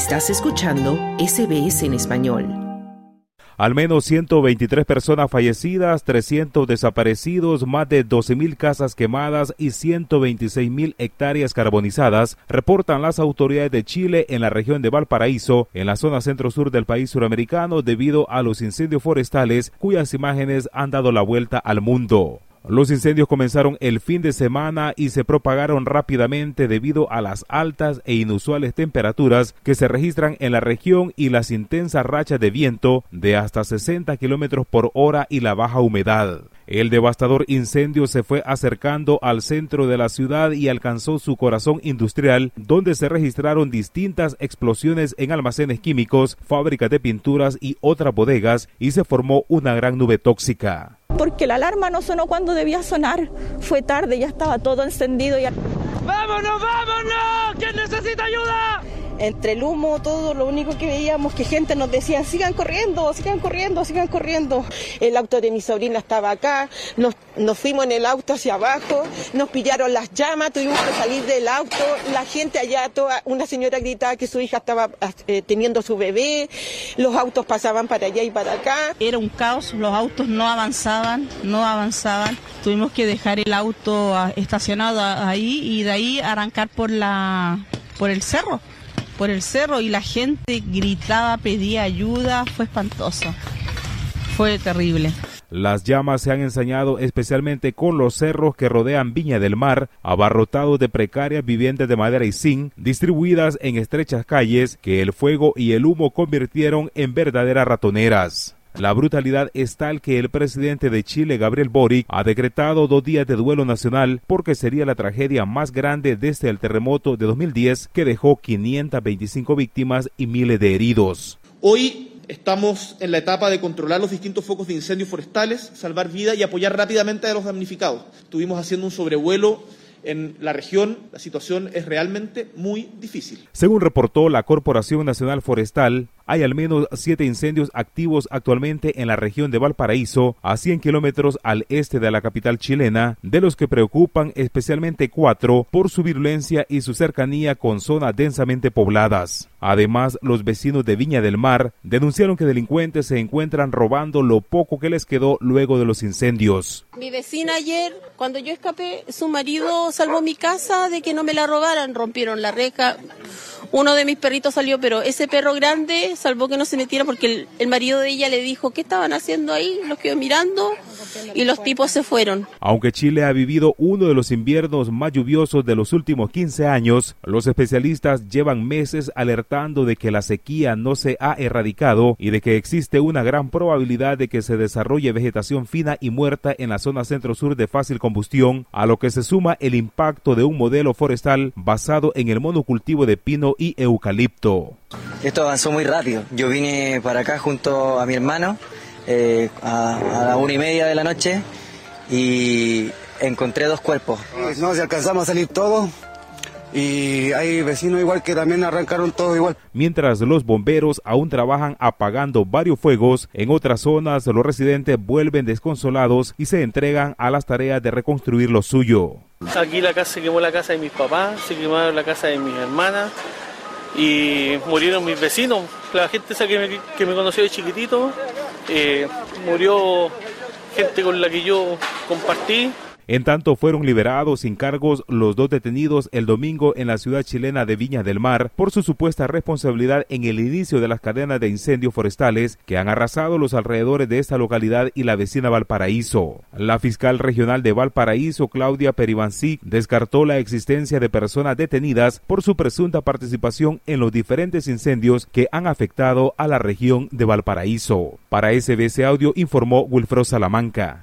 Estás escuchando SBS en español. Al menos 123 personas fallecidas, 300 desaparecidos, más de 12.000 casas quemadas y 126.000 hectáreas carbonizadas, reportan las autoridades de Chile en la región de Valparaíso, en la zona centro-sur del país suramericano, debido a los incendios forestales cuyas imágenes han dado la vuelta al mundo. Los incendios comenzaron el fin de semana y se propagaron rápidamente debido a las altas e inusuales temperaturas que se registran en la región y las intensas rachas de viento de hasta 60 kilómetros por hora y la baja humedad. El devastador incendio se fue acercando al centro de la ciudad y alcanzó su corazón industrial, donde se registraron distintas explosiones en almacenes químicos, fábricas de pinturas y otras bodegas, y se formó una gran nube tóxica porque la alarma no sonó cuando debía sonar. Fue tarde, ya estaba todo encendido. Y... ¡Vámonos, vámonos! ¿Quién necesita ayuda? Entre el humo, todo lo único que veíamos que gente nos decía, sigan corriendo, sigan corriendo, sigan corriendo. El auto de mi sobrina estaba acá, nos, nos fuimos en el auto hacia abajo, nos pillaron las llamas, tuvimos que salir del auto, la gente allá, toda, una señora gritaba que su hija estaba eh, teniendo su bebé, los autos pasaban para allá y para acá. Era un caos, los autos no avanzaban, no avanzaban. Tuvimos que dejar el auto ah, estacionado ahí y de ahí arrancar por la por el cerro por el cerro y la gente gritaba, pedía ayuda, fue espantoso, fue terrible. Las llamas se han ensañado especialmente con los cerros que rodean Viña del Mar, abarrotados de precarias viviendas de madera y zinc, distribuidas en estrechas calles que el fuego y el humo convirtieron en verdaderas ratoneras. La brutalidad es tal que el presidente de Chile, Gabriel Boric, ha decretado dos días de duelo nacional porque sería la tragedia más grande desde el terremoto de 2010 que dejó 525 víctimas y miles de heridos. Hoy estamos en la etapa de controlar los distintos focos de incendios forestales, salvar vida y apoyar rápidamente a los damnificados. Estuvimos haciendo un sobrevuelo en la región la situación es realmente muy difícil. Según reportó la Corporación Nacional Forestal, hay al menos siete incendios activos actualmente en la región de Valparaíso, a 100 kilómetros al este de la capital chilena, de los que preocupan especialmente cuatro por su virulencia y su cercanía con zonas densamente pobladas. Además, los vecinos de Viña del Mar denunciaron que delincuentes se encuentran robando lo poco que les quedó luego de los incendios. Mi vecina ayer, cuando yo escapé, su marido salvó mi casa de que no me la robaran, rompieron la reja, uno de mis perritos salió, pero ese perro grande salvó que no se metiera porque el, marido de ella le dijo, ¿qué estaban haciendo ahí? Los quedó mirando y los tipos se fueron. Aunque Chile ha vivido uno de los inviernos más lluviosos de los últimos 15 años, los especialistas llevan meses alertando de que la sequía no se ha erradicado y de que existe una gran probabilidad de que se desarrolle vegetación fina y muerta en la zona centro-sur de fácil combustión, a lo que se suma el impacto de un modelo forestal basado en el monocultivo de pino y eucalipto. Esto avanzó muy rápido. Yo vine para acá junto a mi hermano eh, a, a la una y media de la noche y encontré dos cuerpos. No, si alcanzamos a salir todos, y hay vecinos igual que también arrancaron todo igual. Mientras los bomberos aún trabajan apagando varios fuegos, en otras zonas los residentes vuelven desconsolados y se entregan a las tareas de reconstruir lo suyo. Aquí la casa se quemó la casa de mis papás, se quemó la casa de mis hermanas, y murieron mis vecinos. La gente esa que me, que me conoció de chiquitito, eh, murió gente con la que yo compartí. En tanto, fueron liberados sin cargos los dos detenidos el domingo en la ciudad chilena de Viña del Mar por su supuesta responsabilidad en el inicio de las cadenas de incendios forestales que han arrasado los alrededores de esta localidad y la vecina Valparaíso. La fiscal regional de Valparaíso, Claudia Peribancic, descartó la existencia de personas detenidas por su presunta participación en los diferentes incendios que han afectado a la región de Valparaíso. Para SBS Audio informó Wilfredo Salamanca.